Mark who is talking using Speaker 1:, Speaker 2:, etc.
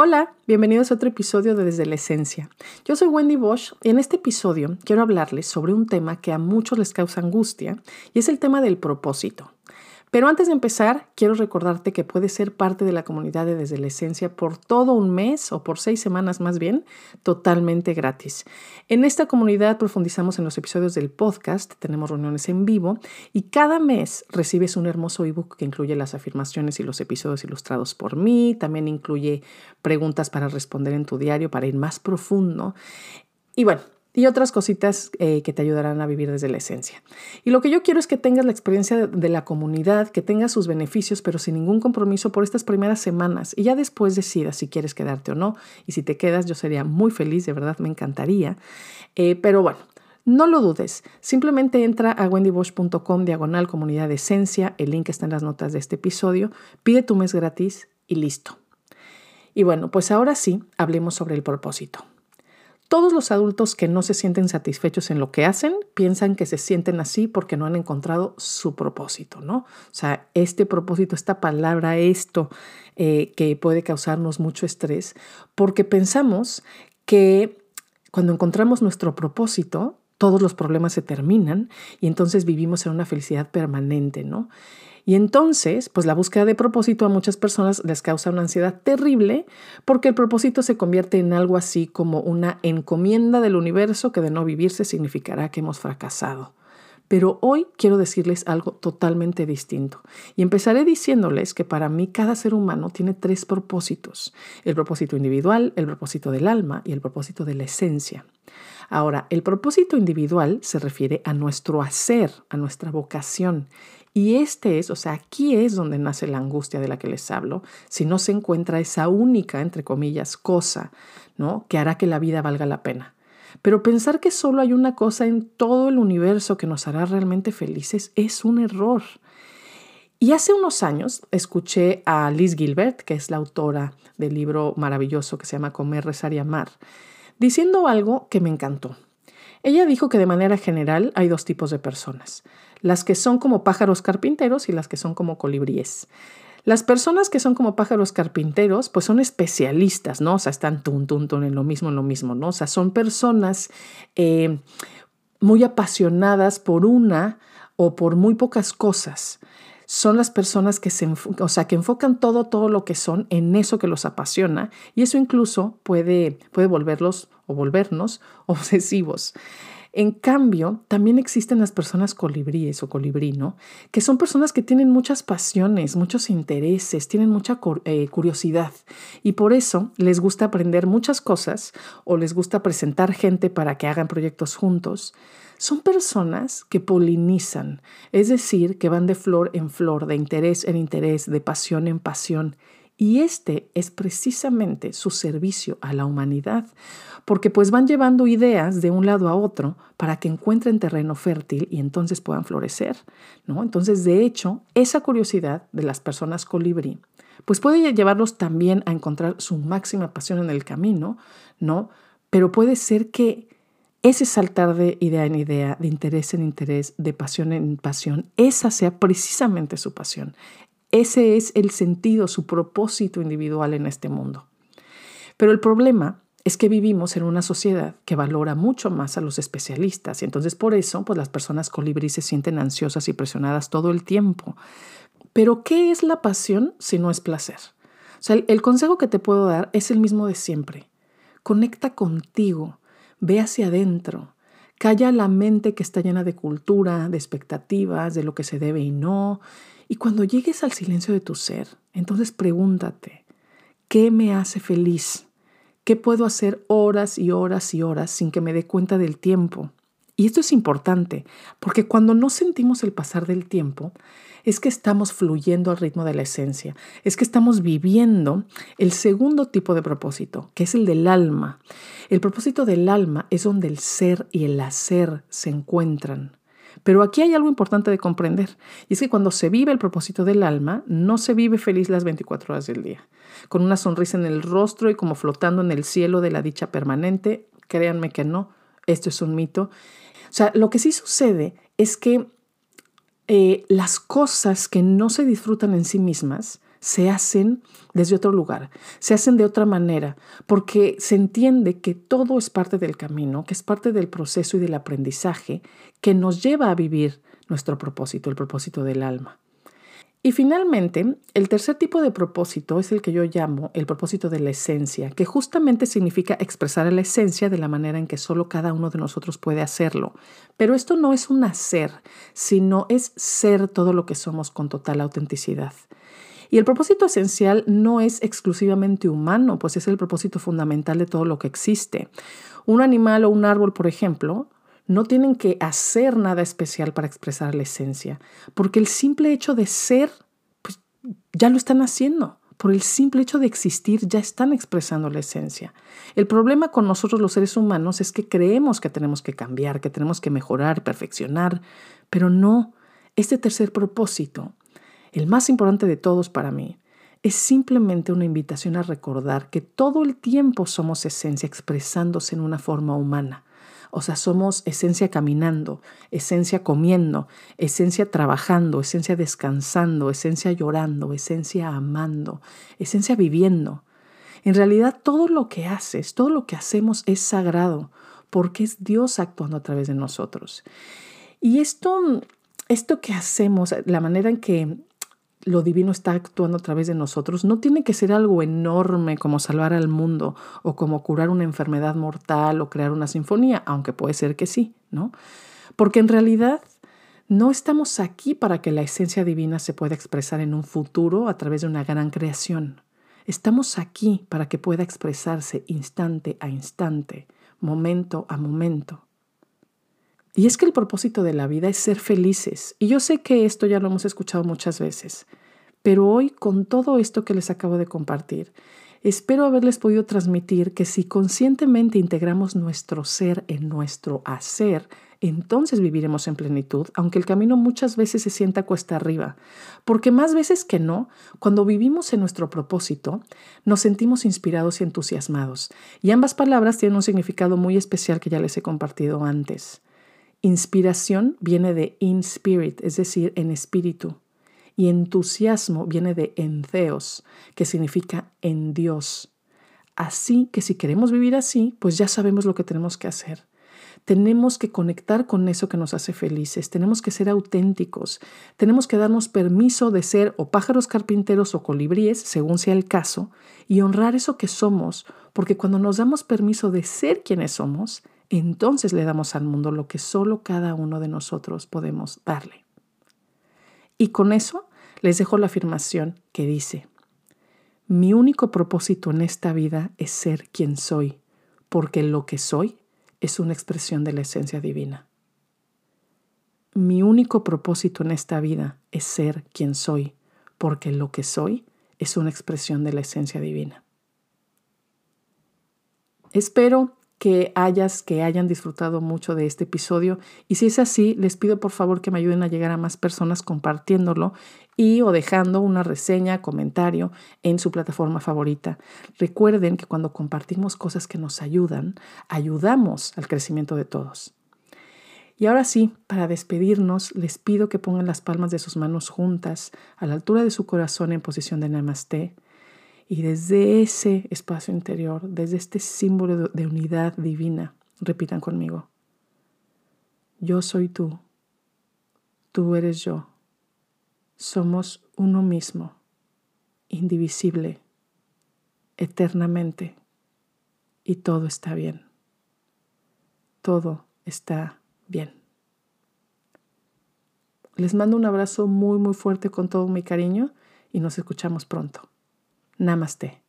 Speaker 1: Hola, bienvenidos a otro episodio de Desde la Esencia. Yo soy Wendy Bosch y en este episodio quiero hablarles sobre un tema que a muchos les causa angustia y es el tema del propósito. Pero antes de empezar, quiero recordarte que puedes ser parte de la comunidad de Desde la Esencia por todo un mes o por seis semanas más bien, totalmente gratis. En esta comunidad profundizamos en los episodios del podcast, tenemos reuniones en vivo y cada mes recibes un hermoso ebook que incluye las afirmaciones y los episodios ilustrados por mí, también incluye preguntas para responder en tu diario para ir más profundo. Y bueno, y otras cositas eh, que te ayudarán a vivir desde la esencia. Y lo que yo quiero es que tengas la experiencia de, la comunidad, que tengas sus beneficios, pero sin ningún compromiso por estas primeras semanas y ya después decidas si quieres quedarte o no. Y si te quedas, yo sería muy feliz, de verdad me encantaría. Eh, pero bueno, no lo dudes, simplemente entra a wendybosch.com diagonal comunidad de esencia, el link está en las notas de este episodio, pide tu mes gratis y listo. Y bueno, pues ahora sí, hablemos sobre el propósito. Todos los adultos que no se sienten satisfechos en lo que hacen piensan que se sienten así porque no han encontrado su propósito, ¿no? O sea, este propósito, esta palabra, esto eh, que puede causarnos mucho estrés, porque pensamos que cuando encontramos nuestro propósito, todos los problemas se terminan y entonces vivimos en una felicidad permanente, ¿no? Y entonces, pues la búsqueda de propósito a muchas personas les causa una ansiedad terrible porque el propósito se convierte en algo así como una encomienda del universo que de no vivirse significará que hemos fracasado. Pero hoy quiero decirles algo totalmente distinto. Y empezaré diciéndoles que para mí cada ser humano tiene tres propósitos. El propósito individual, el propósito del alma y el propósito de la esencia. Ahora, el propósito individual se refiere a nuestro hacer, a nuestra vocación. Y este es, o sea, aquí es donde nace la angustia de la que les hablo, si no se encuentra esa única, entre comillas, cosa, ¿no? Que hará que la vida valga la pena. Pero pensar que solo hay una cosa en todo el universo que nos hará realmente felices es un error. Y hace unos años escuché a Liz Gilbert, que es la autora del libro maravilloso que se llama Comer, Rezar y Amar, diciendo algo que me encantó. Ella dijo que de manera general hay dos tipos de personas las que son como pájaros carpinteros y las que son como colibríes. Las personas que son como pájaros carpinteros, pues son especialistas, ¿no? O sea, están tun, en lo mismo, en lo mismo, ¿no? O sea, son personas eh, muy apasionadas por una o por muy pocas cosas. Son las personas que se, o sea, que enfocan todo, todo lo que son en eso que los apasiona y eso incluso puede, puede volverlos o volvernos obsesivos. En cambio, también existen las personas colibríes o colibrí, ¿no? Que son personas que tienen muchas pasiones, muchos intereses, tienen mucha eh, curiosidad y por eso les gusta aprender muchas cosas o les gusta presentar gente para que hagan proyectos juntos. Son personas que polinizan, es decir, que van de flor en flor, de interés en interés, de pasión en pasión. Y este es precisamente su servicio a la humanidad, porque pues van llevando ideas de un lado a otro para que encuentren terreno fértil y entonces puedan florecer, ¿no? Entonces, de hecho, esa curiosidad de las personas colibrí pues puede llevarlos también a encontrar su máxima pasión en el camino, ¿no? Pero puede ser que ese saltar de idea en idea, de interés en interés, de pasión en pasión, esa sea precisamente su pasión. Ese es el sentido, su propósito individual en este mundo. Pero el problema es que vivimos en una sociedad que valora mucho más a los especialistas y entonces por eso pues las personas colibrí se sienten ansiosas y presionadas todo el tiempo. Pero ¿qué es la pasión si no es placer? O sea, el, el consejo que te puedo dar es el mismo de siempre. Conecta contigo, ve hacia adentro, calla la mente que está llena de cultura, de expectativas, de lo que se debe y no. Y cuando llegues al silencio de tu ser, entonces pregúntate, ¿qué me hace feliz? ¿Qué puedo hacer horas y horas y horas sin que me dé cuenta del tiempo? Y esto es importante, porque cuando no sentimos el pasar del tiempo, es que estamos fluyendo al ritmo de la esencia, es que estamos viviendo el segundo tipo de propósito, que es el del alma. El propósito del alma es donde el ser y el hacer se encuentran. Pero aquí hay algo importante de comprender, y es que cuando se vive el propósito del alma, no se vive feliz las 24 horas del día, con una sonrisa en el rostro y como flotando en el cielo de la dicha permanente. Créanme que no, esto es un mito. O sea, lo que sí sucede es que eh, las cosas que no se disfrutan en sí mismas se hacen desde otro lugar, se hacen de otra manera, porque se entiende que todo es parte del camino, que es parte del proceso y del aprendizaje que nos lleva a vivir nuestro propósito, el propósito del alma. Y finalmente, el tercer tipo de propósito es el que yo llamo el propósito de la esencia, que justamente significa expresar la esencia de la manera en que solo cada uno de nosotros puede hacerlo. Pero esto no es un hacer, sino es ser todo lo que somos con total autenticidad. Y el propósito esencial no es exclusivamente humano, pues es el propósito fundamental de todo lo que existe. Un animal o un árbol, por ejemplo, no tienen que hacer nada especial para expresar la esencia, porque el simple hecho de ser, pues ya lo están haciendo. Por el simple hecho de existir ya están expresando la esencia. El problema con nosotros los seres humanos es que creemos que tenemos que cambiar, que tenemos que mejorar, perfeccionar, pero no. Este tercer propósito, el más importante de todos para mí, es simplemente una invitación a recordar que todo el tiempo somos esencia expresándose en una forma humana. O sea, somos esencia caminando, esencia comiendo, esencia trabajando, esencia descansando, esencia llorando, esencia amando, esencia viviendo. En realidad todo lo que haces, todo lo que hacemos es sagrado, porque es Dios actuando a través de nosotros. Y esto, esto que hacemos, la manera en que lo divino está actuando a través de nosotros, no tiene que ser algo enorme como salvar al mundo o como curar una enfermedad mortal o crear una sinfonía, aunque puede ser que sí, ¿no? Porque en realidad no estamos aquí para que la esencia divina se pueda expresar en un futuro a través de una gran creación. Estamos aquí para que pueda expresarse instante a instante, momento a momento. Y es que el propósito de la vida es ser felices. Y yo sé que esto ya lo hemos escuchado muchas veces, pero hoy con todo esto que les acabo de compartir, espero haberles podido transmitir que si conscientemente integramos nuestro ser en nuestro hacer, entonces viviremos en plenitud, aunque el camino muchas veces se sienta cuesta arriba, porque más veces que no, cuando vivimos en nuestro propósito, nos sentimos inspirados y entusiasmados, y ambas palabras tienen un significado muy especial que ya les he compartido antes. Inspiración viene de in spirit, es decir, en espíritu. Y entusiasmo viene de entheos, que significa en Dios. Así que si queremos vivir así, pues ya sabemos lo que tenemos que hacer. Tenemos que conectar con eso que nos hace felices, tenemos que ser auténticos, tenemos que darnos permiso de ser o pájaros carpinteros o colibríes, según sea el caso, y honrar eso que somos, porque cuando nos damos permiso de ser quienes somos, entonces le damos al mundo lo que solo cada uno de nosotros podemos darle. Y con eso les dejo la afirmación que dice, mi único propósito en esta vida es ser quien soy, porque lo que soy es una expresión de la esencia divina. Mi único propósito en esta vida es ser quien soy, porque lo que soy es una expresión de la esencia divina. Espero que hayas, que hayan disfrutado mucho de este episodio. Y si es así, les pido por favor que me ayuden a llegar a más personas compartiéndolo y o dejando una reseña, comentario en su plataforma favorita. Recuerden que cuando compartimos cosas que nos ayudan, ayudamos al crecimiento de todos. Y ahora sí, para despedirnos, les pido que pongan las palmas de sus manos juntas a la altura de su corazón en posición de namaste y desde ese espacio interior, desde este símbolo de unidad divina, repitan conmigo. Yo soy tú, tú eres yo. Somos uno mismo, indivisible, eternamente, y todo está bien. Todo está bien. Les mando un abrazo muy, muy fuerte con todo mi cariño y nos escuchamos pronto. Namaste.